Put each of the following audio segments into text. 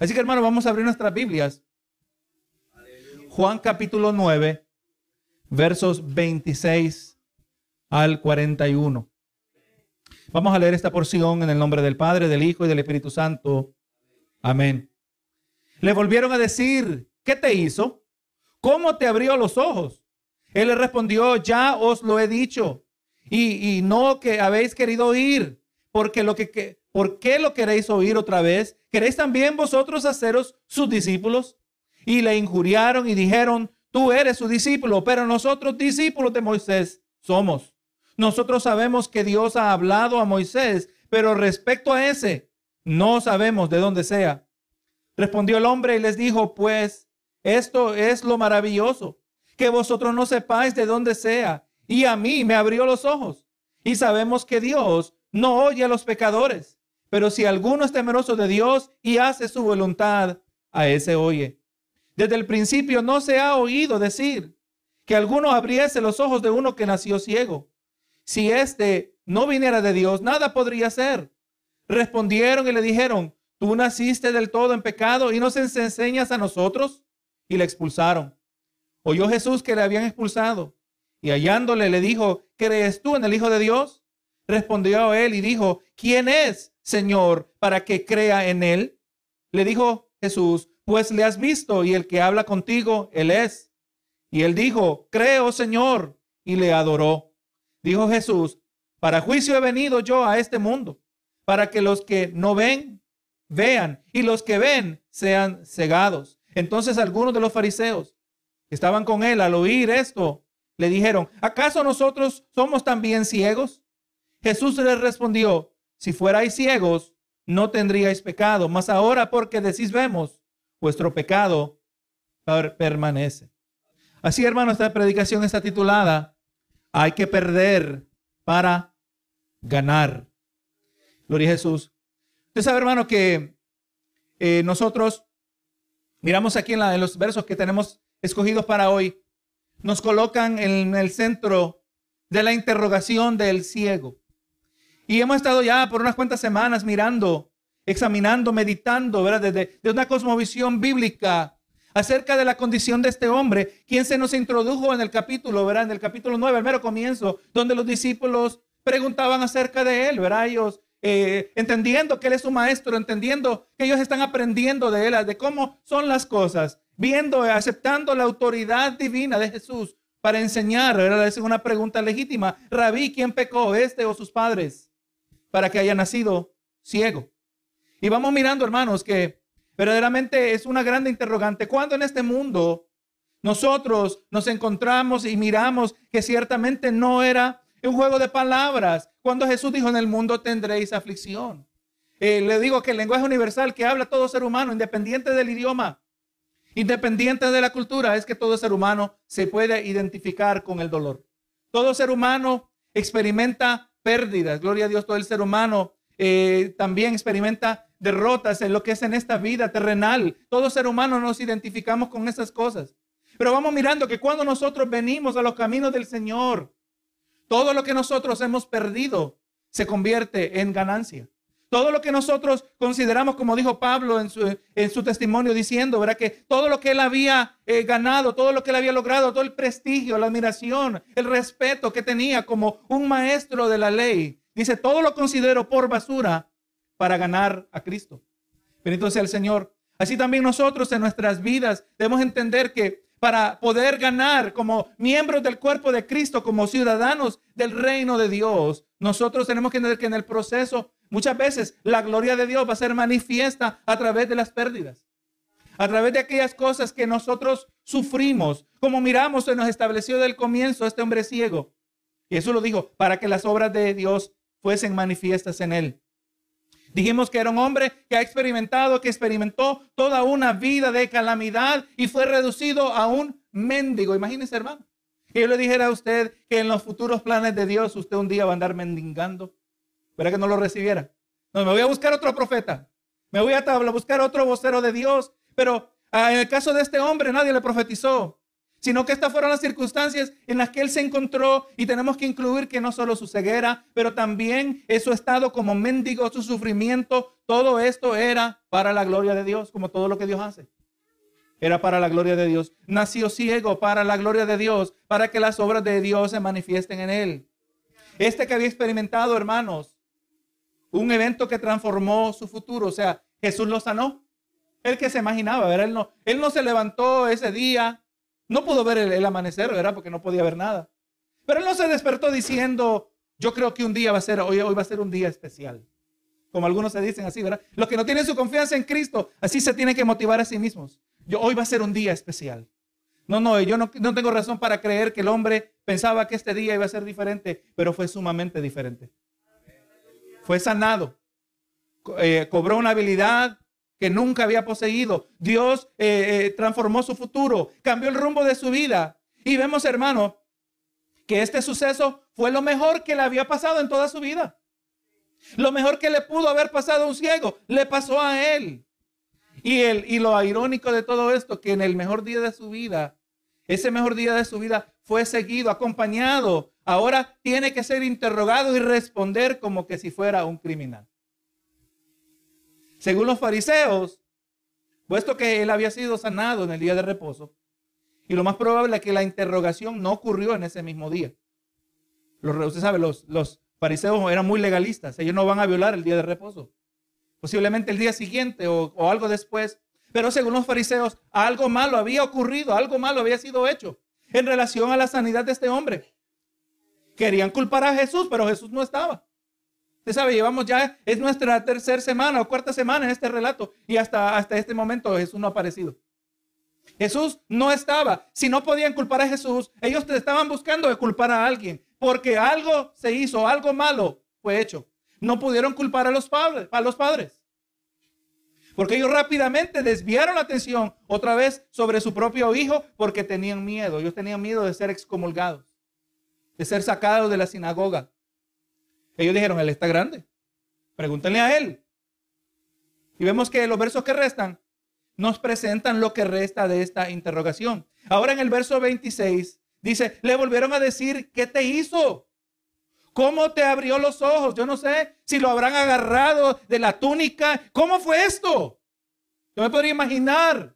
Así que hermano, vamos a abrir nuestras Biblias. Juan capítulo 9, versos 26 al 41. Vamos a leer esta porción en el nombre del Padre, del Hijo y del Espíritu Santo. Amén. Le volvieron a decir, ¿qué te hizo? ¿Cómo te abrió los ojos? Él le respondió, ya os lo he dicho, y, no que habéis querido oír, porque lo que, que, ¿por qué lo queréis oír otra vez? ¿Queréis también vosotros haceros sus discípulos? Y le injuriaron y dijeron, tú eres su discípulo, pero nosotros discípulos de Moisés somos. Nosotros sabemos que Dios ha hablado a Moisés, pero respecto a ese, no sabemos de dónde sea. Respondió el hombre y les dijo, pues esto es lo maravilloso, que vosotros no sepáis de dónde sea. Y a mí me abrió los ojos. Y sabemos que Dios no oye a los pecadores, pero si alguno es temeroso de Dios y hace su voluntad, a ese oye. Desde el principio no se ha oído decir que alguno abriese los ojos de uno que nació ciego. Si éste no viniera de Dios, nada podría ser. Respondieron y le dijeron, tú naciste del todo en pecado y nos enseñas a nosotros. Y le expulsaron. Oyó Jesús que le habían expulsado y hallándole le dijo, ¿crees tú en el Hijo de Dios? Respondió él y dijo, ¿quién es, Señor, para que crea en él? Le dijo Jesús, pues le has visto y el que habla contigo, él es. Y él dijo, creo, Señor, y le adoró. Dijo Jesús, para juicio he venido yo a este mundo, para que los que no ven, vean, y los que ven sean cegados. Entonces algunos de los fariseos que estaban con él al oír esto, le dijeron, ¿acaso nosotros somos también ciegos? Jesús les respondió, si fuerais ciegos, no tendríais pecado, mas ahora porque decís vemos, vuestro pecado permanece. Así, hermano, esta predicación está titulada, hay que perder para ganar. Gloria a Jesús. Usted sabe, hermano, que eh, nosotros miramos aquí en, en los versos que tenemos escogidos para hoy, nos colocan en el centro de la interrogación del ciego. Y hemos estado ya por unas cuantas semanas mirando, examinando, meditando, ¿verdad? Desde de una cosmovisión bíblica acerca de la condición de este hombre, quien se nos introdujo en el capítulo, ¿verdad? En el capítulo 9, al mero comienzo, donde los discípulos preguntaban acerca de él, ¿verdad? Ellos eh, entendiendo que él es su maestro, entendiendo que ellos están aprendiendo de él, de cómo son las cosas viendo, aceptando la autoridad divina de Jesús para enseñar. Era una pregunta legítima. Rabí, ¿quién pecó, este o sus padres, para que haya nacido ciego? Y vamos mirando, hermanos, que verdaderamente es una grande interrogante. ¿Cuándo en este mundo nosotros nos encontramos y miramos que ciertamente no era un juego de palabras? Cuando Jesús dijo, en el mundo tendréis aflicción. Eh, le digo que el lenguaje universal que habla todo ser humano, independiente del idioma, Independiente de la cultura, es que todo ser humano se puede identificar con el dolor. Todo ser humano experimenta pérdidas. Gloria a Dios, todo el ser humano eh, también experimenta derrotas en lo que es en esta vida terrenal. Todo ser humano nos identificamos con esas cosas. Pero vamos mirando que cuando nosotros venimos a los caminos del Señor, todo lo que nosotros hemos perdido se convierte en ganancia. Todo lo que nosotros consideramos, como dijo Pablo en su, testimonio, diciendo, ¿verdad? Que todo lo que él había eh, ganado, todo lo que él había logrado, todo el prestigio, la admiración, el respeto que tenía como un maestro de la ley, dice, todo lo considero por basura para ganar a Cristo. Bendito sea el Señor. Así también nosotros en nuestras vidas debemos entender que para poder ganar como miembros del cuerpo de Cristo, como ciudadanos del reino de Dios, nosotros tenemos que entender que en el proceso muchas veces la gloria de Dios va a ser manifiesta a través de las pérdidas, a través de aquellas cosas que nosotros sufrimos, como miramos se nos estableció del comienzo este hombre ciego. Y eso lo dijo, para que las obras de Dios fuesen manifiestas en él. Dijimos que era un hombre que ha experimentado, que experimentó toda una vida de calamidad y fue reducido a un mendigo. Imagínese, hermano. Que yo le dijera a usted que en los futuros planes de Dios usted un día va a andar mendigando. ¿Verdad que no lo recibiera? No, me voy a buscar otro profeta. Me voy a buscar otro vocero de Dios. Pero ah, en el caso de este hombre nadie le profetizó. sino que estas fueron las circunstancias en las que él se encontró y tenemos que incluir que no solo su ceguera, pero también su estado como mendigo, su sufrimiento, todo esto era para la gloria de Dios, como todo lo que Dios hace. Era para la gloria de Dios. Nació ciego para la gloria de Dios, para que las obras de Dios se manifiesten en él. Este que había experimentado, hermanos, un evento que transformó su futuro, o sea, Jesús lo sanó. El que se imaginaba, ¿verdad? Él no, él no se levantó ese día no pudo ver el, amanecer, ¿verdad? Porque no podía ver nada. Pero él no se despertó diciendo, yo creo que un día va a ser, hoy, hoy va a ser un día especial. Como algunos se dicen así, ¿verdad? Los que no tienen su confianza en Cristo, así se tienen que motivar a sí mismos. Yo, hoy va a ser un día especial. No, no, yo no, no tengo razón para creer que el hombre pensaba que este día iba a ser diferente, pero fue sumamente diferente. Fue sanado. Eh, cobró una habilidad que nunca había poseído. Dios eh, eh, transformó su futuro, cambió el rumbo de su vida. Y vemos, hermano, que este suceso fue lo mejor que le había pasado en toda su vida. Lo mejor que le pudo haber pasado a un ciego, le pasó a él. Y, el, y lo irónico de todo esto, que en el mejor día de su vida, ese mejor día de su vida fue seguido, acompañado. Ahora tiene que ser interrogado y responder como que si fuera un criminal. Según los fariseos, puesto que él había sido sanado en el día de reposo, y lo más probable es que la interrogación no ocurrió en ese mismo día. Los, usted sabe, los, los fariseos eran muy legalistas, ellos no van a violar el día de reposo. Posiblemente el día siguiente o, o algo después. Pero según los fariseos, algo malo había ocurrido, algo malo había sido hecho en relación a la sanidad de este hombre. Querían culpar a Jesús, pero Jesús no estaba. Usted sabe, llevamos ya, es nuestra tercera semana o cuarta semana en este relato y hasta, hasta este momento Jesús no ha aparecido. Jesús no estaba. Si no podían culpar a Jesús, ellos estaban buscando de culpar a alguien porque algo se hizo, algo malo fue hecho. No pudieron culpar a los padres, a los padres. Porque ellos rápidamente desviaron la atención otra vez sobre su propio hijo porque tenían miedo. Ellos tenían miedo de ser excomulgados, de ser sacados de la sinagoga. Ellos dijeron, Él está grande. Pregúntenle a Él. Y vemos que los versos que restan nos presentan lo que resta de esta interrogación. Ahora en el verso 26 dice, le volvieron a decir, ¿qué te hizo? ¿Cómo te abrió los ojos? Yo no sé si lo habrán agarrado de la túnica. ¿Cómo fue esto? Yo me podría imaginar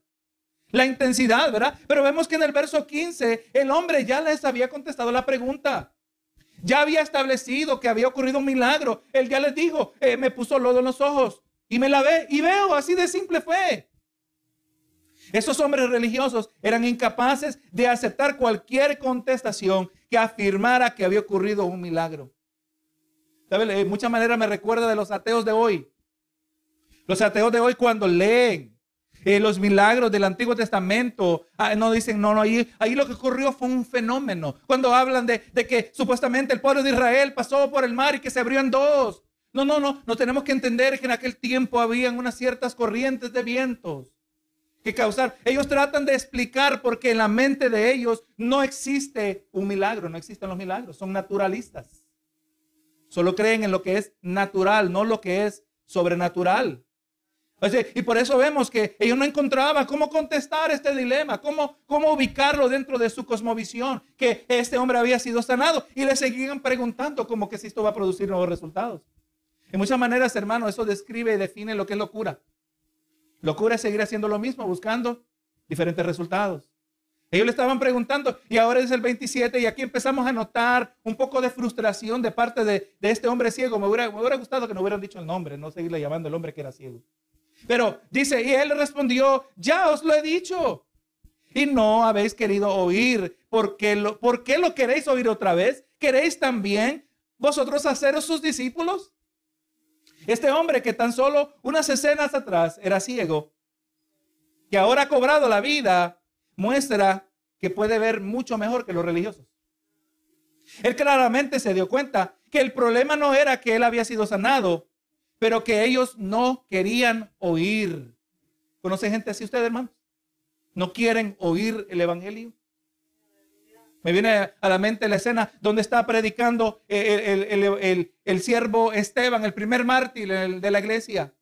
la intensidad, ¿verdad? Pero vemos que en el verso 15 el hombre ya les había contestado la pregunta. Ya había establecido que había ocurrido un milagro. Él ya les dijo, eh, me puso lodo en los ojos y me lavé y veo, así de simple fue. Esos hombres religiosos eran incapaces de aceptar cualquier contestación afirmara que había ocurrido un milagro. De muchas maneras me recuerda de los ateos de hoy. Los ateos de hoy cuando leen eh, los milagros del Antiguo Testamento. Ah, no dicen, no, no, ahí, ahí lo que ocurrió fue un fenómeno. Cuando hablan de, de que supuestamente el pueblo de Israel pasó por el mar y que se abrió en dos. No, no, no, no tenemos que entender que en aquel tiempo habían unas ciertas corrientes de vientos que causar. Ellos tratan de explicar porque en la mente de ellos no existe un milagro, no existen los milagros, son naturalistas. Solo creen en lo que es natural, no lo que es sobrenatural y por eso vemos que ellos no encontraban cómo contestar este dilema, cómo, cómo ubicarlo dentro de su cosmovisión, que este hombre había sido sanado. Y le seguían preguntando como que si esto va a producir nuevos resultados. En muchas maneras, hermano, eso describe y define lo que es locura. Locura es seguir haciendo lo mismo, buscando diferentes resultados. Ellos le estaban preguntando y ahora es el 27 y aquí empezamos a notar un poco de frustración de parte de, este hombre ciego. Me hubiera, gustado que no hubieran dicho el nombre, no seguirle llamando el hombre que era ciego. Pero dice, y él respondió, ya os lo he dicho. Y no habéis querido oír. ¿Por lo, ¿por qué lo queréis oír otra vez? ¿Queréis también vosotros haceros sus discípulos? Este hombre que tan solo unas escenas atrás era ciego, que ahora ha cobrado la vida, muestra que puede ver mucho mejor que los religiosos. Él claramente se dio cuenta que el problema no era que él había sido sanado, pero que ellos no querían oír. ¿Conoce gente así ustedes, hermanos? ¿No quieren oír el Evangelio? Me viene a la mente la escena donde está predicando el, siervo Esteban, el primer mártir de la iglesia.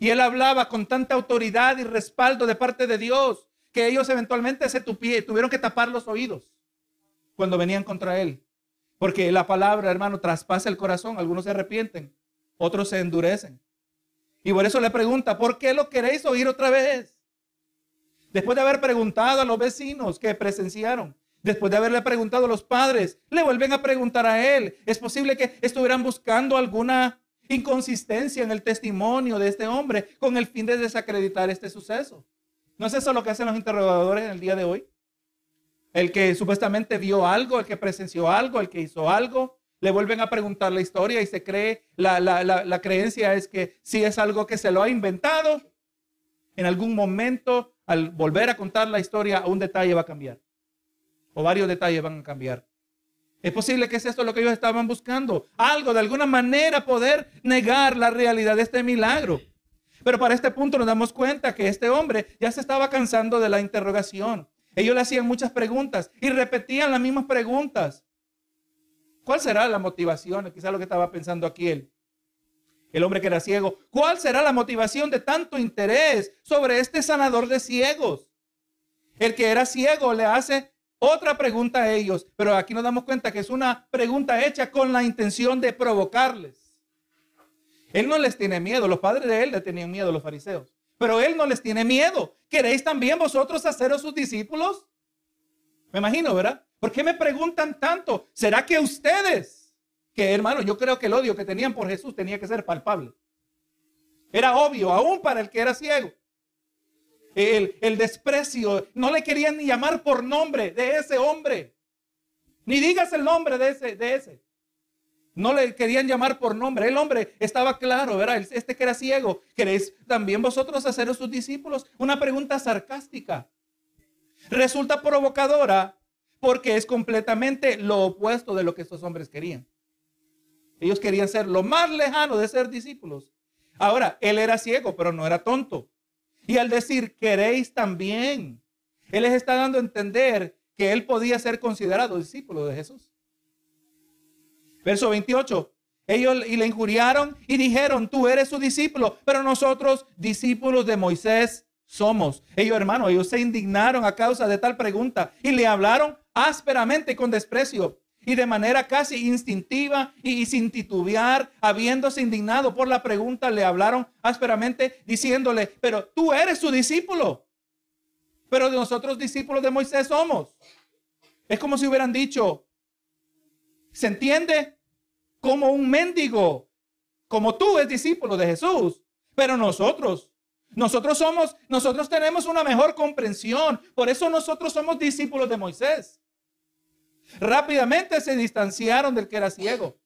Y él hablaba con tanta autoridad y respaldo de parte de Dios que ellos eventualmente se tuvieron que tapar los oídos cuando venían contra él. Porque la palabra, hermano, traspasa el corazón. Algunos se arrepienten, otros se endurecen. Y por eso le pregunta, ¿por qué lo queréis oír otra vez? Después de haber preguntado a los vecinos que presenciaron, después de haberle preguntado a los padres, le vuelven a preguntar a él. Es posible que estuvieran buscando alguna inconsistencia en el testimonio de este hombre con el fin de desacreditar este suceso. ¿No es eso lo que hacen los interrogadores en el día de hoy? El que supuestamente vio algo, el que presenció algo, el que hizo algo, le vuelven a preguntar la historia y se cree, la, la, creencia es que si es algo que se lo ha inventado, en algún momento al volver a contar la historia, un detalle va a cambiar. O varios detalles van a cambiar. Es posible que es esto lo que ellos estaban buscando. Algo, de alguna manera, poder negar la realidad de este milagro. Pero para este punto nos damos cuenta que este hombre ya se estaba cansando de la interrogación. Ellos le hacían muchas preguntas y repetían las mismas preguntas. ¿Cuál será la motivación? Quizás lo que estaba pensando aquí él. El hombre que era ciego. ¿Cuál será la motivación de tanto interés sobre este sanador de ciegos? El que era ciego le hace otra pregunta a ellos, pero aquí nos damos cuenta que es una pregunta hecha con la intención de provocarles. Él no les tiene miedo, los padres de él le tenían miedo, los fariseos, pero él no les tiene miedo. ¿Queréis también vosotros haceros sus discípulos? Me imagino, ¿verdad? ¿Por qué me preguntan tanto? ¿Será que ustedes, que hermano, yo creo que el odio que tenían por Jesús tenía que ser palpable? Era obvio, aún para el que era ciego. El, desprecio, no le querían ni llamar por nombre de ese hombre. Ni digas el nombre de ese, de ese. No le querían llamar por nombre. El hombre estaba claro, ¿verdad? Este que era ciego. ¿Queréis también vosotros hacer sus discípulos? Una pregunta sarcástica. Resulta provocadora porque es completamente lo opuesto de lo que estos hombres querían. Ellos querían ser lo más lejano de ser discípulos. Ahora, él era ciego, pero no era tonto. Y al decir, queréis también, él les está dando a entender que él podía ser considerado discípulo de Jesús. Verso 28. Ellos y le injuriaron y dijeron, tú eres su discípulo, pero nosotros discípulos de Moisés somos. Ellos, hermanos, ellos se indignaron a causa de tal pregunta y le hablaron ásperamente con desprecio y de manera casi instintiva y sin titubear, habiéndose indignado por la pregunta, le hablaron ásperamente diciéndole, pero tú eres su discípulo, pero de nosotros discípulos de Moisés somos. Es como si hubieran dicho, ¿se entiende? Como un mendigo, como tú es discípulo de Jesús, pero nosotros nosotros somos, nosotros tenemos una mejor comprensión. Por eso nosotros somos discípulos de Moisés. Rápidamente se distanciaron del que era ciego,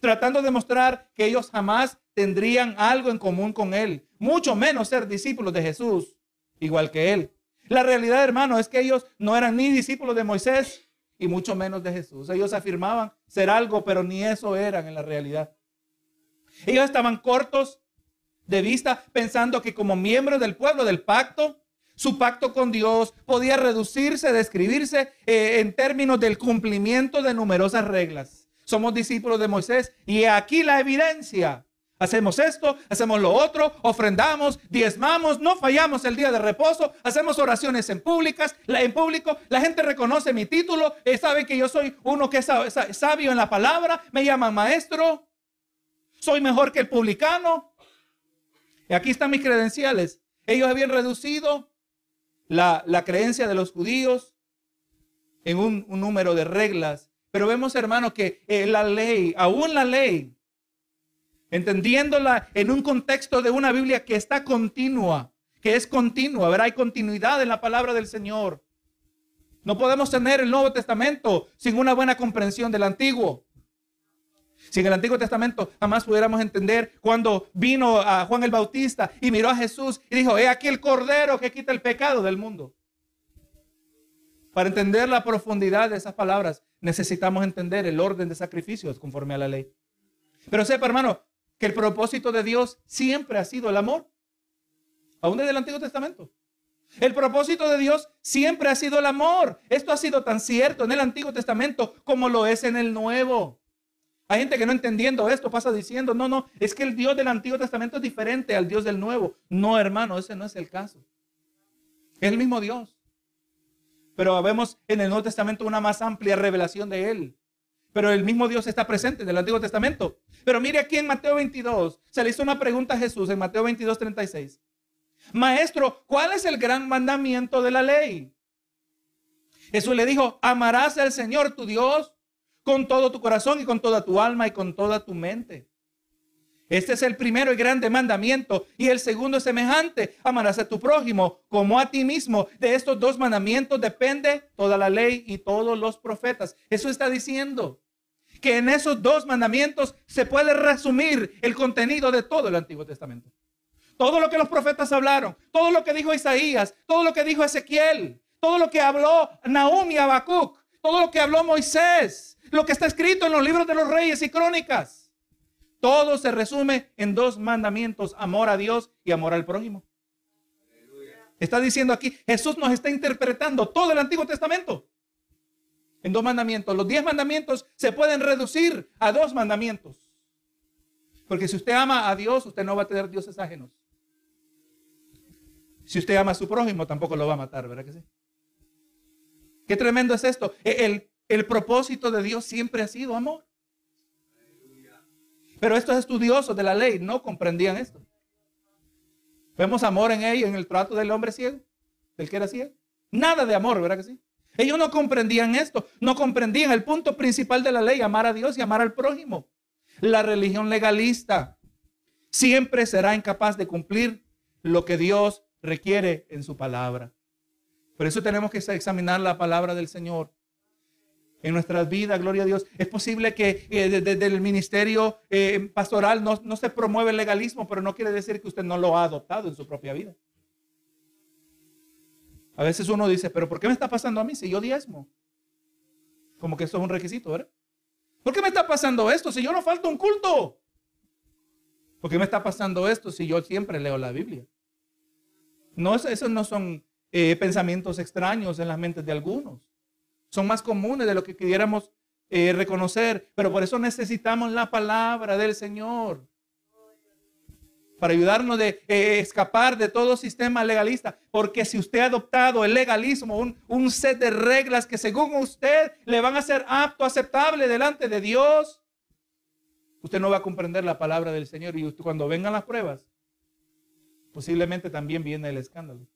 tratando de mostrar que ellos jamás tendrían algo en común con él, mucho menos ser discípulos de Jesús, igual que él. La realidad, hermano, es que ellos no eran ni discípulos de Moisés y mucho menos de Jesús. Ellos afirmaban ser algo, pero ni eso eran en la realidad. Ellos estaban cortos de vista pensando que como miembros del pueblo del pacto, su pacto con Dios podía reducirse, describirse eh, en términos del cumplimiento de numerosas reglas. Somos discípulos de Moisés y aquí la evidencia. Hacemos esto, hacemos lo otro, ofrendamos, diezmamos, no fallamos el día de reposo, hacemos oraciones en públicas, en público, la gente reconoce mi título, eh, sabe que yo soy uno que es sabio en la palabra, me llaman maestro, soy mejor que el publicano. Y aquí están mis credenciales. Ellos habían reducido la, creencia de los judíos en un, número de reglas. Pero vemos, hermano, que eh, la ley, aún la ley, entendiéndola en un contexto de una Biblia que está continua, que es continua, ver, hay continuidad en la palabra del Señor. No podemos tener el Nuevo Testamento sin una buena comprensión del Antiguo. Si en el Antiguo Testamento jamás pudiéramos entender cuando vino a Juan el Bautista y miró a Jesús y dijo, he aquí el Cordero que quita el pecado del mundo. Para entender la profundidad de esas palabras, necesitamos entender el orden de sacrificios conforme a la ley. Pero sepa, hermano, que el propósito de Dios siempre ha sido el amor, aún desde el Antiguo Testamento. El propósito de Dios siempre ha sido el amor. Esto ha sido tan cierto en el Antiguo Testamento como lo es en el Nuevo. Hay gente que no entendiendo esto pasa diciendo, no, no, es que el Dios del Antiguo Testamento es diferente al Dios del Nuevo. No, hermano, ese no es el caso. Es el mismo Dios. Pero vemos en el Nuevo Testamento una más amplia revelación de Él. Pero el mismo Dios está presente en el Antiguo Testamento. Pero mire aquí en Mateo 22, se le hizo una pregunta a Jesús en Mateo 22, 36. Maestro, ¿cuál es el gran mandamiento de la ley? Jesús le dijo, amarás al Señor tu Dios con todo tu corazón y con toda tu alma y con toda tu mente. Este es el primero y grande mandamiento. Y el segundo es semejante. Amarás a tu prójimo como a ti mismo. De estos dos mandamientos depende toda la ley y todos los profetas. Eso está diciendo que en esos dos mandamientos se puede resumir el contenido de todo el Antiguo Testamento. Todo lo que los profetas hablaron, todo lo que dijo Isaías, todo lo que dijo Ezequiel, todo lo que habló Nahum y Habacuc, todo lo que habló Moisés, lo que está escrito en los libros de los reyes y crónicas. Todo se resume en dos mandamientos, amor a Dios y amor al prójimo. Está diciendo aquí, Jesús nos está interpretando todo el Antiguo Testamento en dos mandamientos. Los diez mandamientos se pueden reducir a dos mandamientos. Porque si usted ama a Dios, usted no va a tener dioses ajenos. Si usted ama a su prójimo, tampoco lo va a matar, ¿verdad que sí? Qué tremendo es esto. El, el propósito de Dios siempre ha sido amor. Pero estos estudiosos de la ley no comprendían esto. Vemos amor en ellos, en el trato del hombre ciego, del que era ciego. Nada de amor, ¿verdad que sí? Ellos no comprendían esto, no comprendían el punto principal de la ley, amar a Dios y amar al prójimo. La religión legalista siempre será incapaz de cumplir lo que Dios requiere en su palabra. Por eso tenemos que examinar la palabra del Señor en nuestras vidas, gloria a Dios. Es posible que eh, desde el ministerio eh, pastoral no, se promueve el legalismo, pero no quiere decir que usted no lo ha adoptado en su propia vida. A veces uno dice, pero ¿por qué me está pasando a mí si yo diezmo? Como que eso es un requisito, ¿verdad? ¿Por qué me está pasando esto si yo no falto un culto? ¿Por qué me está pasando esto si yo siempre leo la Biblia? No, esos no son eh, pensamientos extraños en las mentes de algunos son más comunes de lo que quisiéramos eh, reconocer, pero por eso necesitamos la palabra del Señor para ayudarnos de eh, escapar de todo sistema legalista. Porque si usted ha adoptado el legalismo, un, un, set de reglas que según usted le van a ser apto, aceptable delante de Dios, usted no va a comprender la palabra del Señor. Y usted, cuando vengan las pruebas, posiblemente también viene el escándalo.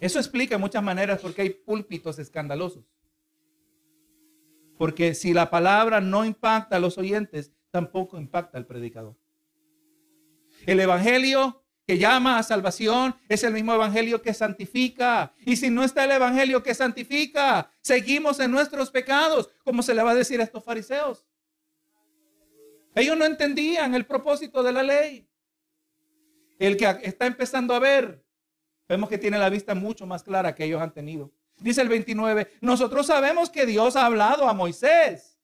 Eso explica en muchas maneras por qué hay púlpitos escandalosos. Porque si la palabra no impacta a los oyentes, tampoco impacta al predicador. El evangelio que llama a salvación es el mismo evangelio que santifica. Y si no está el evangelio que santifica, seguimos en nuestros pecados, como se le va a decir a estos fariseos. Ellos no entendían el propósito de la ley. El que está empezando a ver Vemos que tiene la vista mucho más clara que ellos han tenido. Dice el 29, nosotros sabemos que Dios ha hablado a Moisés,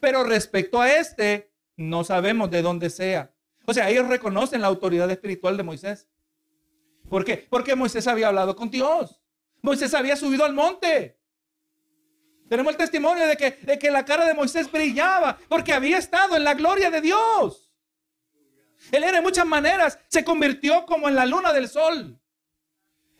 pero respecto a este, no sabemos de dónde sea. O sea, ellos reconocen la autoridad espiritual de Moisés. ¿Por qué? Porque Moisés había hablado con Dios. Moisés había subido al monte. Tenemos el testimonio de que, de que la cara de Moisés brillaba porque había estado en la gloria de Dios. Él era de muchas maneras, se convirtió como en la luna del sol.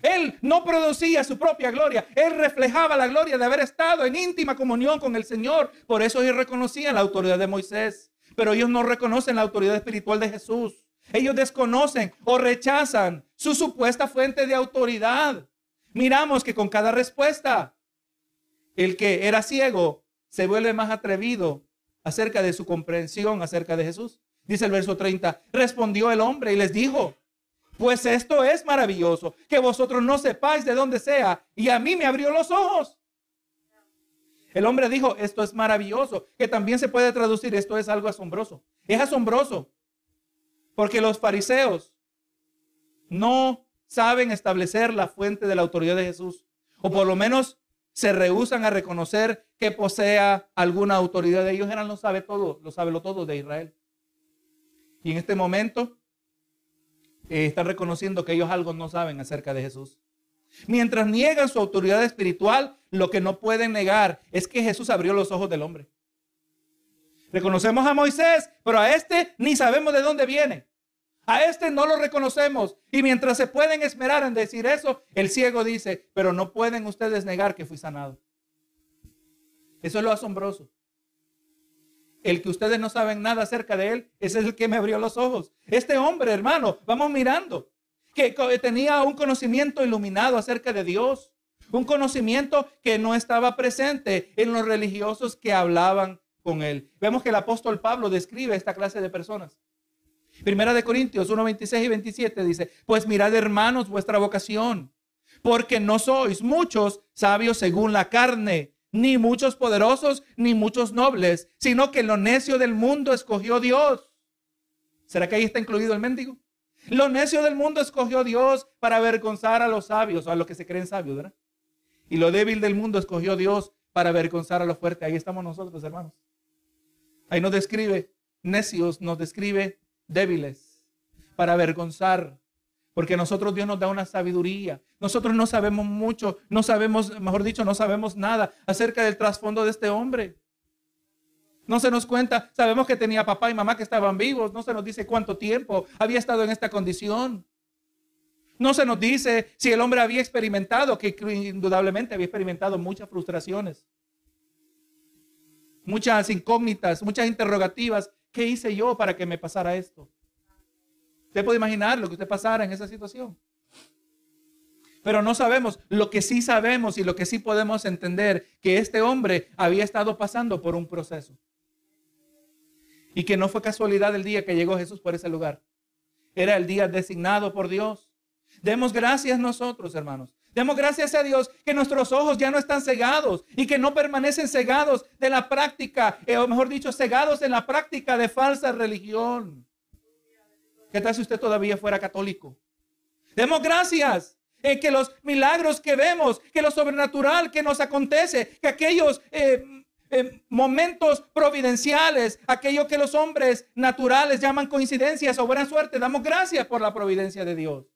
Él no producía su propia gloria. Él reflejaba la gloria de haber estado en íntima comunión con el Señor. Por eso ellos reconocían la autoridad de Moisés. Pero ellos no reconocen la autoridad espiritual de Jesús. Ellos desconocen o rechazan su supuesta fuente de autoridad. Miramos que con cada respuesta, el que era ciego se vuelve más atrevido acerca de su comprensión acerca de Jesús. Dice el verso 30, respondió el hombre y les dijo, pues esto es maravilloso, que vosotros no sepáis de dónde sea. Y a mí me abrió los ojos. El hombre dijo, esto es maravilloso, que también se puede traducir, esto es algo asombroso. Es asombroso, porque los fariseos no saben establecer la fuente de la autoridad de Jesús, o por lo menos se rehusan a reconocer que posea alguna autoridad. Ellos eran lo sabe todo, lo sabe lo todo de Israel. Y en este momento eh, están reconociendo que ellos algo no saben acerca de Jesús. Mientras niegan su autoridad espiritual, lo que no pueden negar es que Jesús abrió los ojos del hombre. Reconocemos a Moisés, pero a este ni sabemos de dónde viene. A este no lo reconocemos. Y mientras se pueden esmerar en decir eso, el ciego dice, pero no pueden ustedes negar que fui sanado. Eso es lo asombroso. El que ustedes no saben nada acerca de él, ese es el que me abrió los ojos. Este hombre, hermano, vamos mirando, que tenía un conocimiento iluminado acerca de Dios, un conocimiento que no estaba presente en los religiosos que hablaban con él. Vemos que el apóstol Pablo describe esta clase de personas. Primera de Corintios 1, 26 y 27 dice, pues mirad hermanos vuestra vocación, porque no sois muchos sabios según la carne, ni muchos poderosos, ni muchos nobles, sino que lo necio del mundo escogió Dios. ¿Será que ahí está incluido el mendigo? Lo necio del mundo escogió Dios para avergonzar a los sabios, a los que se creen sabios, ¿verdad? Y lo débil del mundo escogió Dios para avergonzar a lo fuerte. Ahí estamos nosotros, hermanos. Ahí nos describe necios, nos describe débiles para avergonzar. Porque nosotros Dios nos da una sabiduría. Nosotros no sabemos mucho, no sabemos, mejor dicho, no sabemos nada acerca del trasfondo de este hombre. No se nos cuenta, sabemos que tenía papá y mamá que estaban vivos, no se nos dice cuánto tiempo había estado en esta condición. No se nos dice si el hombre había experimentado, que indudablemente había experimentado muchas frustraciones, muchas incógnitas, muchas interrogativas. ¿Qué hice yo para que me pasara esto? Usted puede imaginar lo que usted pasara en esa situación. Pero no sabemos, lo que sí sabemos y lo que sí podemos entender, que este hombre había estado pasando por un proceso. Y que no fue casualidad el día que llegó Jesús por ese lugar. Era el día designado por Dios. Demos gracias nosotros, hermanos. Demos gracias a Dios que nuestros ojos ya no están cegados y que no permanecen cegados de la práctica, eh, o mejor dicho, cegados en la práctica de falsa religión. ¿Qué tal si usted todavía fuera católico? Demos gracias en que los milagros que vemos, que lo sobrenatural que nos acontece, que aquellos eh, eh, momentos providenciales, aquello que los hombres naturales llaman coincidencias o buena suerte, damos gracias por la providencia de Dios.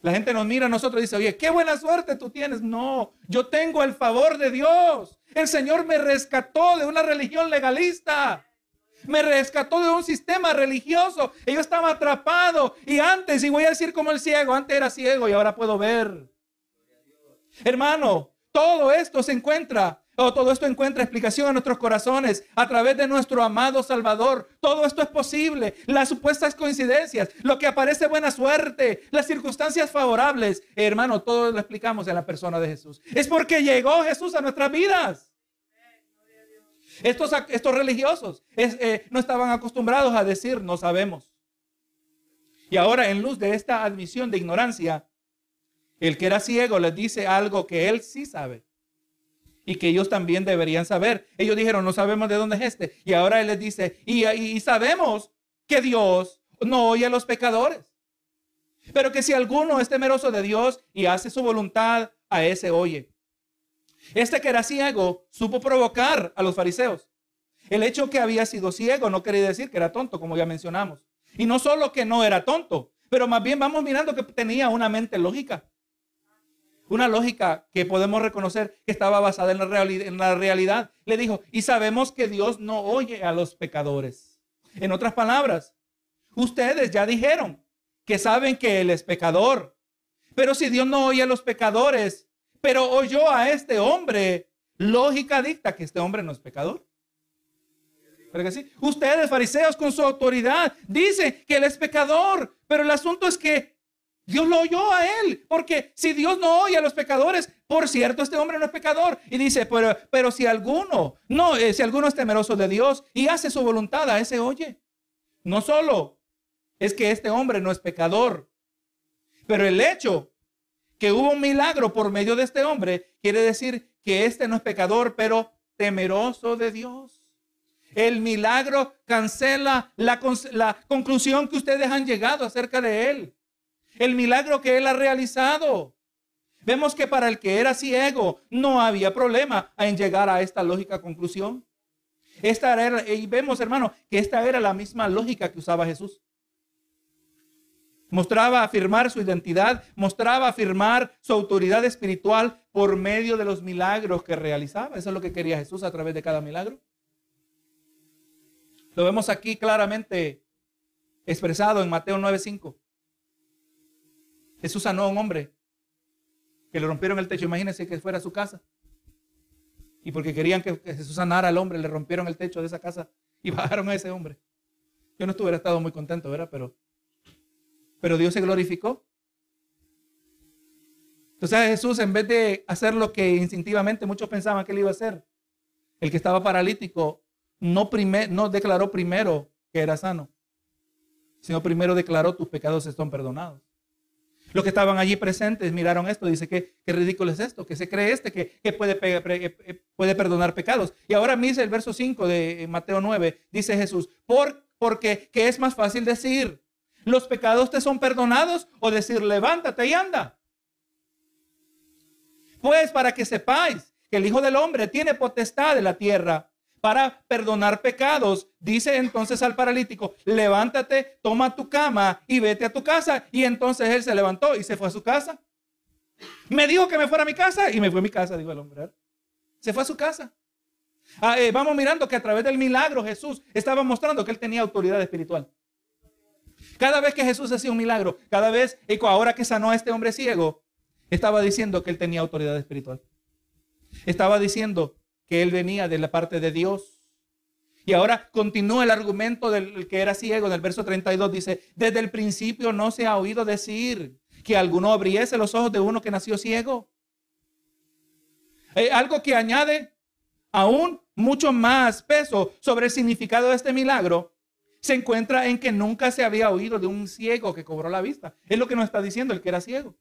La gente nos mira a nosotros y dice, oye, qué buena suerte tú tienes. No, yo tengo el favor de Dios. El Señor me rescató de una religión legalista. Me rescató de un sistema religioso. Y yo estaba atrapado. Y antes, y voy a decir como el ciego, antes era ciego y ahora puedo ver. Hermano, todo esto se encuentra todo esto encuentra explicación en nuestros corazones a través de nuestro amado Salvador. Todo esto es posible. Las supuestas coincidencias, lo que aparece buena suerte, las circunstancias favorables. hermano, todo lo explicamos en la persona de Jesús. Es porque llegó Jesús a nuestras vidas. Estos, estos religiosos eh, no estaban acostumbrados a decir no sabemos. Y ahora en luz de esta admisión de ignorancia, el que era ciego les dice algo que él sí sabe y que ellos también deberían saber. Ellos dijeron, no sabemos de dónde es este. Y ahora Él les dice, y, sabemos que Dios no oye a los pecadores. Pero que si alguno es temeroso de Dios y hace su voluntad, a ese oye. Este que era ciego supo provocar a los fariseos. El hecho que había sido ciego no quería decir que era tonto, como ya mencionamos. Y no solo que no era tonto, pero más bien vamos mirando que tenía una mente lógica. Una lógica que podemos reconocer que estaba basada en la, en la realidad. Le dijo, y sabemos que Dios no oye a los pecadores. En otras palabras, ustedes ya dijeron que saben que Él es pecador. Pero si Dios no oye a los pecadores, pero oyó a este hombre, lógica dicta que este hombre no es pecador. ¿Pero que sí? Ustedes, fariseos, con su autoridad, dicen que Él es pecador. Pero el asunto es que Dios lo oyó a él, porque si Dios no oye a los pecadores, por cierto, este hombre no es pecador. Y dice, pero, pero si alguno, no, eh, si alguno es temeroso de Dios y hace su voluntad, a ese oye. No solo es que este hombre no es pecador, pero el hecho que hubo un milagro por medio de este hombre quiere decir que este no es pecador, pero temeroso de Dios. El milagro cancela la, la conclusión que ustedes han llegado acerca de él el milagro que él ha realizado. Vemos que para el que era ciego no había problema en llegar a esta lógica conclusión. Esta era, y vemos, hermano, que esta era la misma lógica que usaba Jesús. Mostraba afirmar su identidad, mostraba afirmar su autoridad espiritual por medio de los milagros que realizaba. Eso es lo que quería Jesús a través de cada milagro. Lo vemos aquí claramente expresado en Mateo 9:5. Jesús sanó a un hombre que le rompieron el techo. Imagínense que fuera su casa. Y porque querían que Jesús sanara al hombre, le rompieron el techo de esa casa y bajaron a ese hombre. Yo no estuviera estado muy contento, ¿verdad? Pero, pero Dios se glorificó. Entonces Jesús, en vez de hacer lo que instintivamente muchos pensaban que él iba a hacer, el que estaba paralítico no, no declaró primero que era sano, sino primero declaró tus pecados están perdonados. Los que estaban allí presentes miraron esto, dice que qué ridículo es esto, que se cree este que, puede, puede, perdonar pecados. Y ahora dice el verso 5 de Mateo 9, dice Jesús, ¿por, porque ¿qué es más fácil decir? ¿Los pecados te son perdonados o decir levántate y anda? Pues para que sepáis que el Hijo del Hombre tiene potestad de la tierra para perdonar pecados. Dice entonces al paralítico, levántate, toma tu cama y vete a tu casa. Y entonces él se levantó y se fue a su casa. Me dijo que me fuera a mi casa y me fue a mi casa, dijo el hombre. Se fue a su casa. Ah, eh, vamos mirando que a través del milagro Jesús estaba mostrando que él tenía autoridad espiritual. Cada vez que Jesús hacía un milagro, cada vez, y ahora que sanó a este hombre ciego, estaba diciendo que él tenía autoridad espiritual. Estaba diciendo que él venía de la parte de Dios. Y ahora continúa el argumento del que era ciego en el verso 32. Dice, desde el principio no se ha oído decir que alguno abriese los ojos de uno que nació ciego. algo que añade aún mucho más peso sobre el significado de este milagro se encuentra en que nunca se había oído de un ciego que cobró la vista. Es lo que nos está diciendo el que era ciego.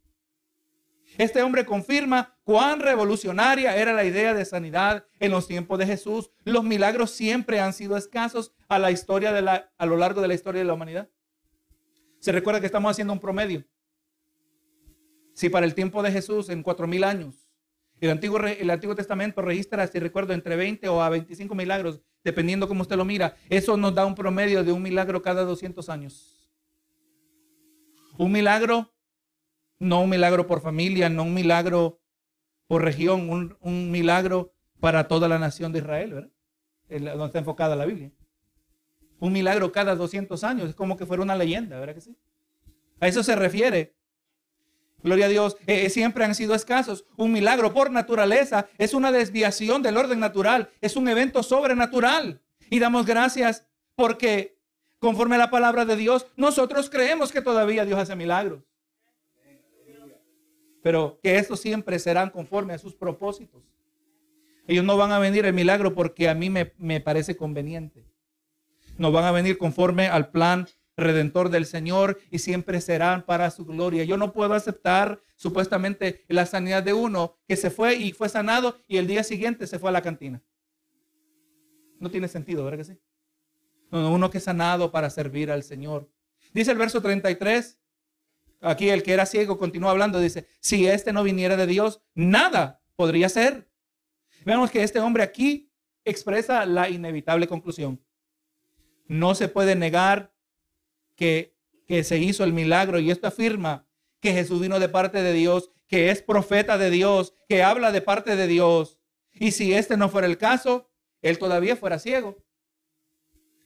Este hombre confirma cuán revolucionaria era la idea de sanidad en los tiempos de Jesús. Los milagros siempre han sido escasos a la historia de la, a lo largo de la historia de la humanidad. Se recuerda que estamos haciendo un promedio. Si para el tiempo de Jesús, en cuatro mil años, el Antiguo, el Antiguo Testamento registra, si recuerdo, entre 20 o a 25 milagros, dependiendo cómo usted lo mira, eso nos da un promedio de un milagro cada 200 años. Un milagro no un milagro por familia, no un milagro por región, un, milagro para toda la nación de Israel, ¿verdad? donde está enfocada la Biblia. Un milagro cada 200 años, es como que fuera una leyenda, ¿verdad que sí? A eso se refiere. Gloria a Dios, eh, eh, siempre han sido escasos. Un milagro por naturaleza es una desviación del orden natural, es un evento sobrenatural. Y damos gracias porque conforme a la palabra de Dios, nosotros creemos que todavía Dios hace milagros pero que estos siempre serán conforme a sus propósitos. Ellos no van a venir el milagro porque a mí me, me parece conveniente. No van a venir conforme al plan redentor del Señor y siempre serán para su gloria. Yo no puedo aceptar supuestamente la sanidad de uno que se fue y fue sanado y el día siguiente se fue a la cantina. No tiene sentido, ¿verdad que sí? No, uno que es sanado para servir al Señor. Dice el verso 33, Aquí el que era ciego continúa hablando, dice, si este no viniera de Dios, nada podría ser. Vemos que este hombre aquí expresa la inevitable conclusión. No se puede negar que, que se hizo el milagro y esto afirma que Jesús vino de parte de Dios, que es profeta de Dios, que habla de parte de Dios. Y si este no fuera el caso, él todavía fuera ciego.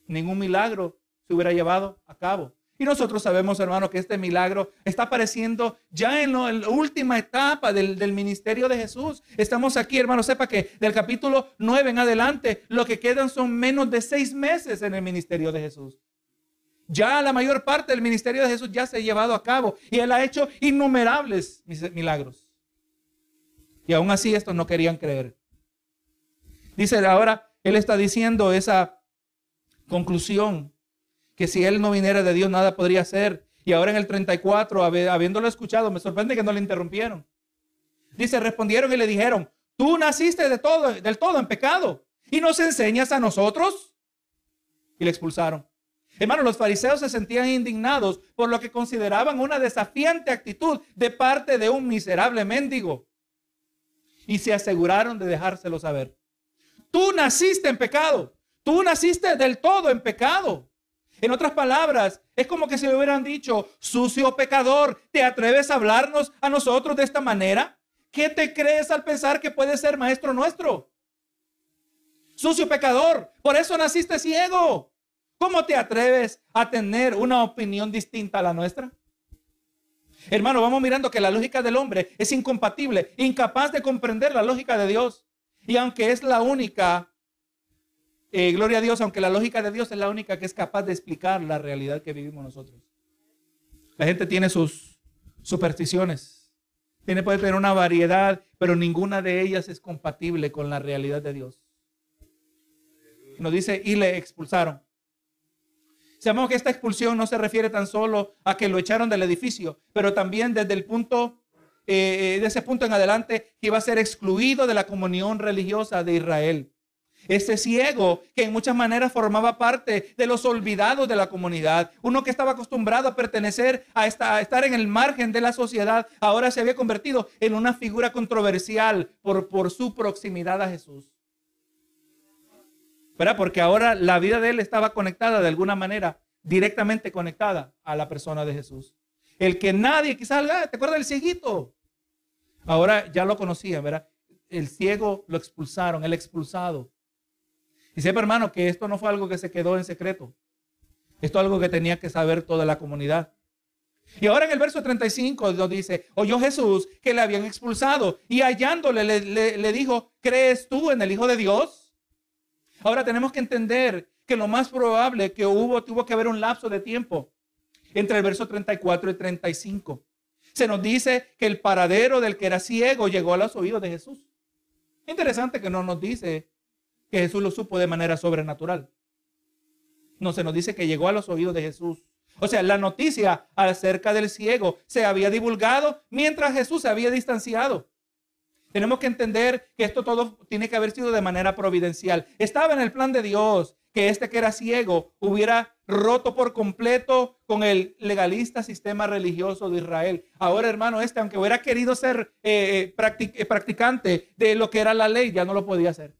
Ningún milagro se hubiera llevado a cabo. Y nosotros sabemos, hermano, que este milagro está apareciendo ya en, la última etapa del, ministerio de Jesús. Estamos aquí, hermano, sepa que del capítulo 9 en adelante, lo que quedan son menos de seis meses en el ministerio de Jesús. Ya la mayor parte del ministerio de Jesús ya se ha llevado a cabo y él ha hecho innumerables milagros. Y aún así estos no querían creer. Dice ahora, él está diciendo esa conclusión que si él no viniera de Dios nada podría hacer. Y ahora en el 34, habiéndolo escuchado, me sorprende que no le interrumpieron. Dice, respondieron y le dijeron, tú naciste de todo, del todo en pecado y nos enseñas a nosotros. Y le expulsaron. Hermano, los fariseos se sentían indignados por lo que consideraban una desafiante actitud de parte de un miserable mendigo. Y se aseguraron de dejárselo saber. Tú naciste en pecado. Tú naciste del todo en pecado. En otras palabras, es como que si le hubieran dicho, sucio pecador, ¿te atreves a hablarnos a nosotros de esta manera? ¿Qué te crees al pensar que puedes ser maestro nuestro? Sucio pecador, por eso naciste ciego. ¿Cómo te atreves a tener una opinión distinta a la nuestra? Hermano, vamos mirando que la lógica del hombre es incompatible, incapaz de comprender la lógica de Dios. Y aunque es la única, eh, gloria a Dios, aunque la lógica de Dios es la única que es capaz de explicar la realidad que vivimos nosotros. La gente tiene sus supersticiones. Tiene, puede tener una variedad, pero ninguna de ellas es compatible con la realidad de Dios. Nos dice, y le expulsaron. Sabemos que esta expulsión no se refiere tan solo a que lo echaron del edificio, pero también desde el punto, eh, de ese punto en adelante, que iba a ser excluido de la comunión religiosa de Israel. Ese ciego que en muchas maneras formaba parte de los olvidados de la comunidad, uno que estaba acostumbrado a pertenecer a, esta, a estar en el margen de la sociedad, ahora se había convertido en una figura controversial por, por su proximidad a Jesús. ¿Verdad? Porque ahora la vida de él estaba conectada de alguna manera, directamente conectada a la persona de Jesús. El que nadie, quizás, ¿te acuerdas del cieguito? Ahora ya lo conocía, ¿verdad? El ciego lo expulsaron, el expulsado. Y sepa, hermano, que esto no fue algo que se quedó en secreto. Esto es algo que tenía que saber toda la comunidad. Y ahora en el verso 35 nos dice, oyó Jesús que le habían expulsado y hallándole le, le dijo, ¿crees tú en el Hijo de Dios? Ahora tenemos que entender que lo más probable que hubo, tuvo que haber un lapso de tiempo entre el verso 34 y 35. Se nos dice que el paradero del que era ciego llegó a los oídos de Jesús. Interesante que no nos dice que Jesús lo supo de manera sobrenatural. No, se nos dice que llegó a los oídos de Jesús. O sea, la noticia acerca del ciego se había divulgado mientras Jesús se había distanciado. Tenemos que entender que esto todo tiene que haber sido de manera providencial. Estaba en el plan de Dios que este que era ciego hubiera roto por completo con el legalista sistema religioso de Israel. Ahora, hermano, este, aunque hubiera querido ser eh, eh, eh, practicante de lo que era la ley, ya no lo podía hacer.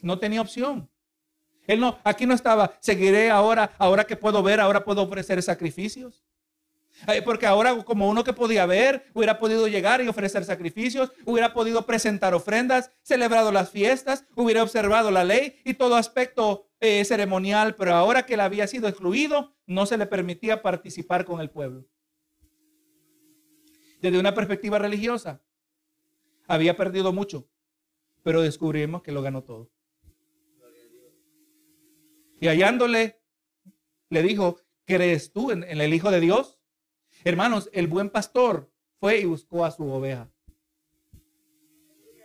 No tenía opción. Él no, aquí no estaba, seguiré ahora, ahora que puedo ver, ahora puedo ofrecer sacrificios. Porque ahora como uno que podía ver, hubiera podido llegar y ofrecer sacrificios, hubiera podido presentar ofrendas, celebrado las fiestas, hubiera observado la ley y todo aspecto eh, ceremonial, pero ahora que él había sido excluido, no se le permitía participar con el pueblo. Desde una perspectiva religiosa, había perdido mucho, pero descubrimos que lo ganó todo. Y hallándole, le dijo, ¿crees tú en el Hijo de Dios? Hermanos, el buen pastor fue y buscó a su oveja.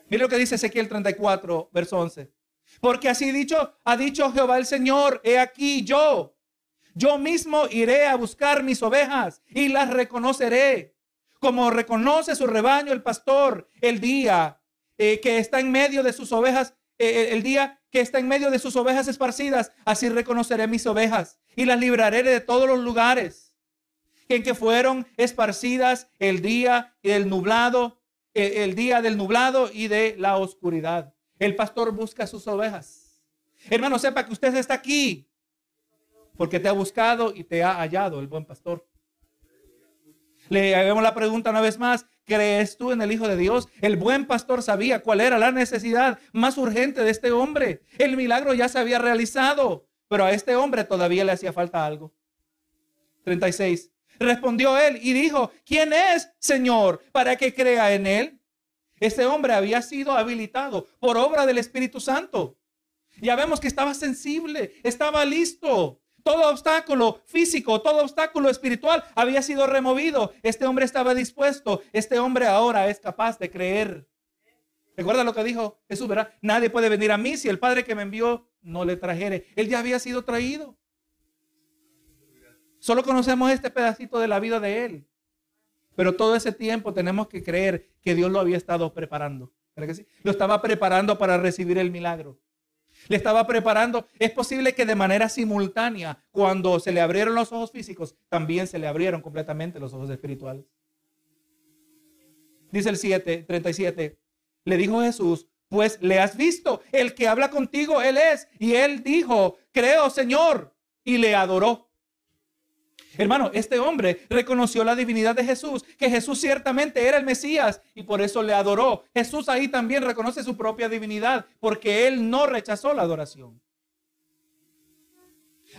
Mira lo que dice Ezequiel 34, verso 11. Porque así dicho, ha dicho Jehová el Señor, he aquí yo, yo mismo iré a buscar mis ovejas y las reconoceré, como reconoce su rebaño el pastor el día eh, que está en medio de sus ovejas, eh, el día que está en medio de sus ovejas esparcidas, así reconoceré mis ovejas y las libraré de todos los lugares en que fueron esparcidas el día del nublado, el día del nublado y de la oscuridad. El pastor busca sus ovejas. Hermano, sepa que usted está aquí porque te ha buscado y te ha hallado el buen pastor. Le hagamos la pregunta una vez más. ¿Crees tú en el Hijo de Dios? El buen pastor sabía cuál era la necesidad más urgente de este hombre. El milagro ya se había realizado, pero a este hombre todavía le hacía falta algo. 36. Respondió él y dijo, ¿quién es, Señor, para que crea en él? Este hombre había sido habilitado por obra del Espíritu Santo. Ya vemos que estaba sensible, estaba listo. Todo obstáculo físico, todo obstáculo espiritual había sido removido. Este hombre estaba dispuesto. Este hombre ahora es capaz de creer. Recuerda lo que dijo Jesús, ¿verdad? Nadie puede venir a mí si el Padre que me envió no le trajere. Él ya había sido traído. Solo conocemos este pedacito de la vida de él. Pero todo ese tiempo tenemos que creer que Dios lo había estado preparando. Lo estaba preparando para recibir el milagro. Le estaba preparando. Es posible que de manera simultánea, cuando se le abrieron los ojos físicos, también se le abrieron completamente los ojos espirituales. Dice el 7, 37. Le dijo Jesús, pues le has visto, el que habla contigo, él es. Y él dijo, creo, Señor. Y le adoró. Hermano, este hombre reconoció la divinidad de Jesús, que Jesús ciertamente era el Mesías y por eso le adoró. Jesús ahí también reconoce su propia divinidad porque él no rechazó la adoración.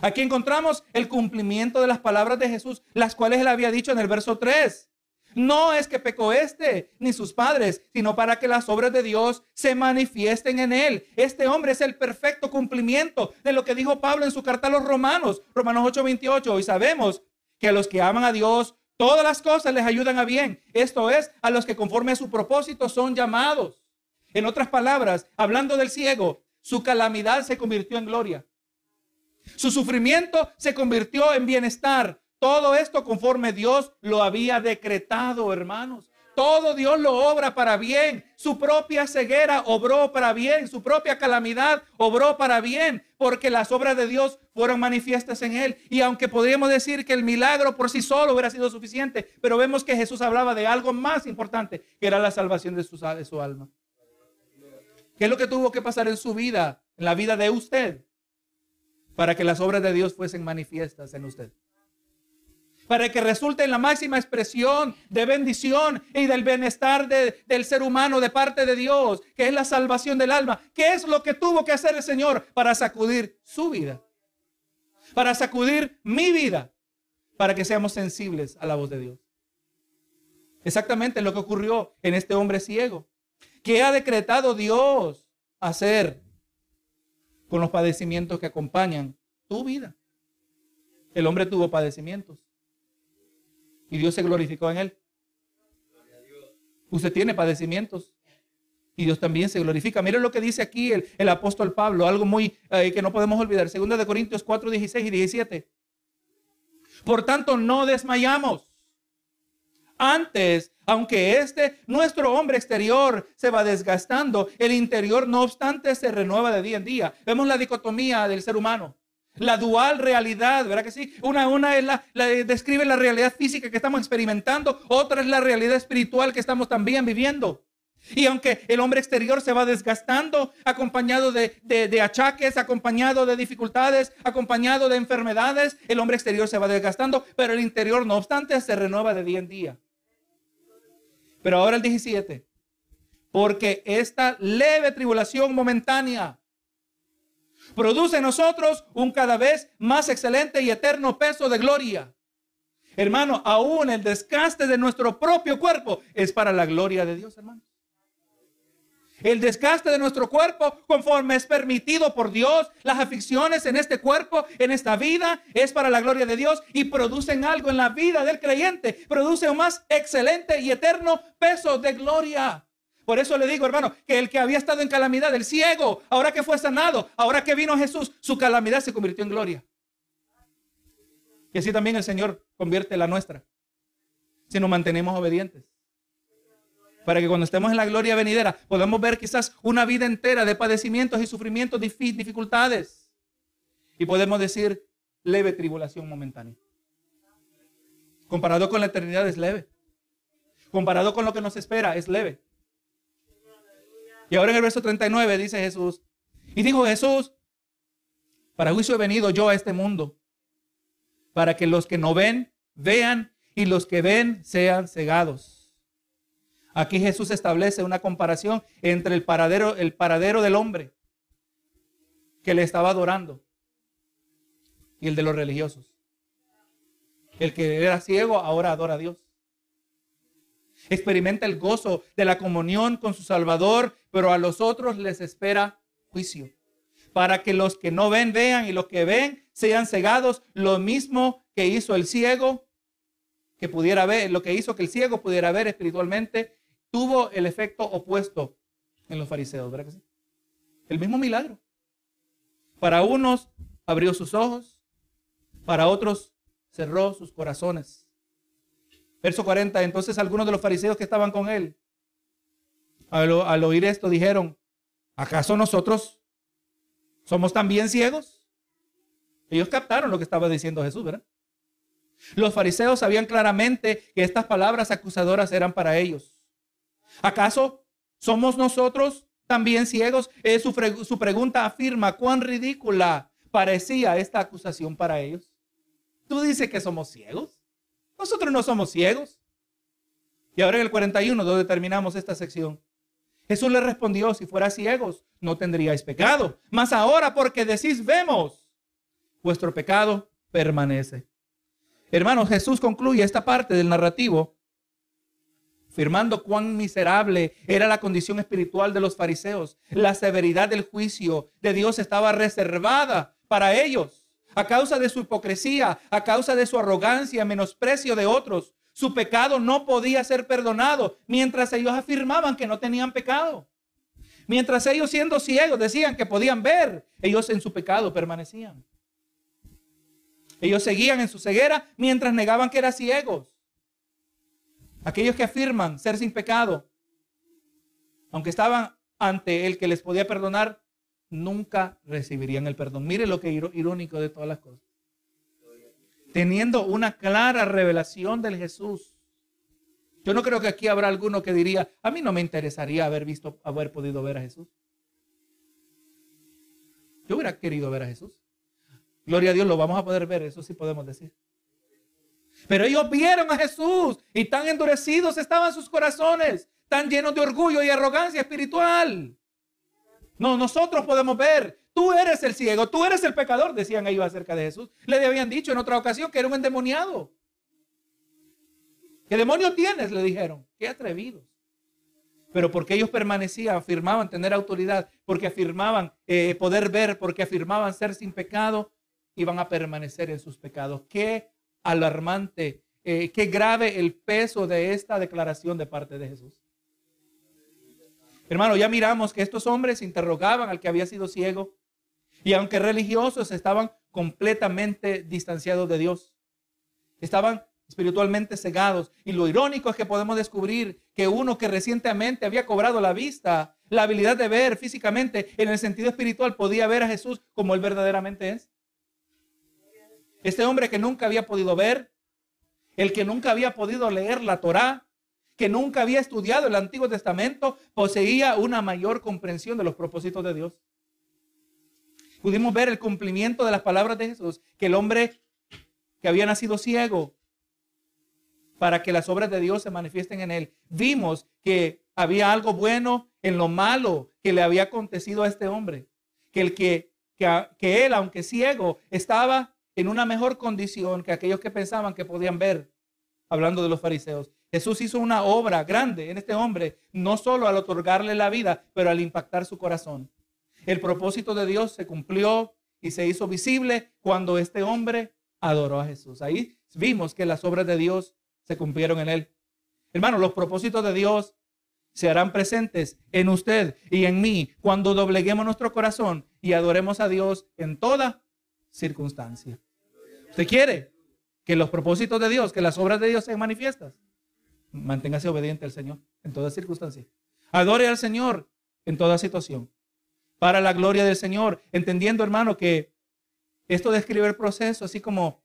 Aquí encontramos el cumplimiento de las palabras de Jesús, las cuales él había dicho en el verso 3. No es que pecó este ni sus padres, sino para que las obras de Dios se manifiesten en él. Este hombre es el perfecto cumplimiento de lo que dijo Pablo en su carta a los romanos, Romanos 8:28. Y sabemos que a los que aman a Dios, todas las cosas les ayudan a bien. Esto es, a los que conforme a su propósito son llamados. En otras palabras, hablando del ciego, su calamidad se convirtió en gloria. Su sufrimiento se convirtió en bienestar. Todo esto conforme Dios lo había decretado, hermanos. Todo Dios lo obra para bien. Su propia ceguera obró para bien. Su propia calamidad obró para bien. Porque las obras de Dios fueron manifiestas en él. Y aunque podríamos decir que el milagro por sí solo hubiera sido suficiente, pero vemos que Jesús hablaba de algo más importante, que era la salvación de su, alma. ¿Qué es lo que tuvo que pasar en su vida, en la vida de usted, para que las obras de Dios fuesen manifiestas en usted? Para que resulte en la máxima expresión de bendición y del bienestar del ser humano de parte de Dios, que es la salvación del alma. ¿Qué es lo que tuvo que hacer el Señor para sacudir su vida? Para sacudir mi vida, para que seamos sensibles a la voz de Dios. Exactamente lo que ocurrió en este hombre ciego. ¿Qué ha decretado Dios hacer con los padecimientos que acompañan tu vida? El hombre tuvo padecimientos. Y Dios se glorificó en él. Usted tiene padecimientos. Y Dios también se glorifica. Mire lo que dice aquí el, apóstol Pablo, algo muy eh, que no podemos olvidar. Segunda de Corintios 4, 16 y 17. Por tanto, no desmayamos. Antes, aunque este, nuestro hombre exterior se va desgastando, el interior, no obstante, se renueva de día en día. Vemos la dicotomía del ser humano. La dual realidad, ¿verdad que sí? Una, una es la, describe la realidad física que estamos experimentando, otra es la realidad espiritual que estamos también viviendo. Y aunque el hombre exterior se va desgastando, acompañado de, de, achaques, acompañado de dificultades, acompañado de enfermedades, el hombre exterior se va desgastando, pero el interior, no obstante, se renueva de día en día. Pero ahora el 17, porque esta leve tribulación momentánea produce en nosotros un cada vez más excelente y eterno peso de gloria. Hermano, aún el desgaste de nuestro propio cuerpo es para la gloria de Dios, hermano. El desgaste de nuestro cuerpo, conforme es permitido por Dios, las aflicciones en este cuerpo, en esta vida, es para la gloria de Dios y producen algo en la vida del creyente. Produce un más excelente y eterno peso de gloria. Por eso le digo, hermano, que el que había estado en calamidad, el ciego, ahora que fue sanado, ahora que vino Jesús, su calamidad se convirtió en gloria. Y así también el Señor convierte la nuestra, si nos mantenemos obedientes. Para que cuando estemos en la gloria venidera podamos ver quizás una vida entera de padecimientos y sufrimientos, dificultades. Y podemos decir leve tribulación momentánea. Comparado con la eternidad es leve. Comparado con lo que nos espera es leve. Y ahora en el verso 39 dice Jesús, y dijo Jesús, para juicio he venido yo a este mundo, para que los que no ven, vean, y los que ven sean cegados. Aquí Jesús establece una comparación entre el paradero, el paradero del hombre que le estaba adorando y el de los religiosos. El que era ciego ahora adora a Dios experimenta el gozo de la comunión con su Salvador, pero a los otros les espera juicio. Para que los que no ven vean y los que ven sean cegados, lo mismo que hizo el ciego, que pudiera ver, lo que hizo que el ciego pudiera ver espiritualmente, tuvo el efecto opuesto en los fariseos, ¿verdad que sí? El mismo milagro. Para unos abrió sus ojos, para otros cerró sus corazones. Verso 40, entonces algunos de los fariseos que estaban con él, al, oír esto, dijeron, ¿acaso nosotros somos también ciegos? Ellos captaron lo que estaba diciendo Jesús, ¿verdad? Los fariseos sabían claramente que estas palabras acusadoras eran para ellos. ¿Acaso somos nosotros también ciegos? su, su pregunta afirma cuán ridícula parecía esta acusación para ellos. ¿Tú dices que somos ciegos? Nosotros no somos ciegos. Y ahora en el 41, donde terminamos esta sección, Jesús le respondió, si fuera ciegos, no tendríais pecado. Mas ahora porque decís vemos, vuestro pecado permanece. Hermanos, Jesús concluye esta parte del narrativo afirmando cuán miserable era la condición espiritual de los fariseos. La severidad del juicio de Dios estaba reservada para ellos a causa de su hipocresía, a causa de su arrogancia, menosprecio de otros. Su pecado no podía ser perdonado mientras ellos afirmaban que no tenían pecado. Mientras ellos siendo ciegos decían que podían ver, ellos en su pecado permanecían. Ellos seguían en su ceguera mientras negaban que eran ciegos. Aquellos que afirman ser sin pecado, aunque estaban ante el que les podía perdonar, nunca recibirían el perdón. Mire lo que irónico de todas las cosas. Teniendo una clara revelación del Jesús. Yo no creo que aquí habrá alguno que diría, a mí no me interesaría haber visto, haber podido ver a Jesús. Yo hubiera querido ver a Jesús. Gloria a Dios, lo vamos a poder ver, eso sí podemos decir. Pero ellos vieron a Jesús y tan endurecidos estaban sus corazones, tan llenos de orgullo y arrogancia espiritual. No, nosotros podemos ver, tú eres el ciego, tú eres el pecador, decían ellos acerca de Jesús. Le habían dicho en otra ocasión que era un endemoniado. ¿Qué demonio tienes? Le dijeron. Qué atrevidos. Pero porque ellos permanecían, afirmaban tener autoridad, porque afirmaban eh, poder ver, porque afirmaban ser sin pecado, iban a permanecer en sus pecados. Qué alarmante, eh, qué grave el peso de esta declaración de parte de Jesús. Hermano, ya miramos que estos hombres interrogaban al que había sido ciego y aunque religiosos estaban completamente distanciados de Dios. Estaban espiritualmente cegados. Y lo irónico es que podemos descubrir que uno que recientemente había cobrado la vista, la habilidad de ver físicamente en el sentido espiritual, podía ver a Jesús como él verdaderamente es. Este hombre que nunca había podido ver, el que nunca había podido leer la Torá, que nunca había estudiado el Antiguo Testamento, poseía una mayor comprensión de los propósitos de Dios. Pudimos ver el cumplimiento de las palabras de Jesús, que el hombre que había nacido ciego, para que las obras de Dios se manifiesten en él. Vimos que había algo bueno en lo malo que le había acontecido a este hombre, que el que, que, él, aunque ciego, estaba en una mejor condición que aquellos que pensaban que podían ver, hablando de los fariseos. Jesús hizo una obra grande en este hombre, no solo al otorgarle la vida, pero al impactar su corazón. El propósito de Dios se cumplió y se hizo visible cuando este hombre adoró a Jesús. Ahí vimos que las obras de Dios se cumplieron en él. Hermano, los propósitos de Dios se harán presentes en usted y en mí cuando dobleguemos nuestro corazón y adoremos a Dios en toda circunstancia. ¿Usted quiere que los propósitos de Dios, que las obras de Dios sean manifiestas? Manténgase obediente al Señor en toda circunstancia. Adore al Señor en toda situación. Para la gloria del Señor. Entendiendo, hermano, que esto describe el proceso, así como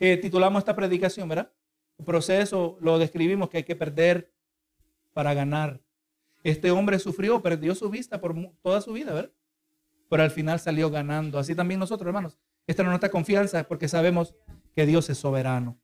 eh, titulamos esta predicación, ¿verdad? El proceso lo describimos que hay que perder para ganar. Este hombre sufrió, perdió su vista por toda su vida, ¿verdad? Pero al final salió ganando. Así también nosotros, hermanos. Esta es nuestra confianza porque sabemos que Dios es soberano.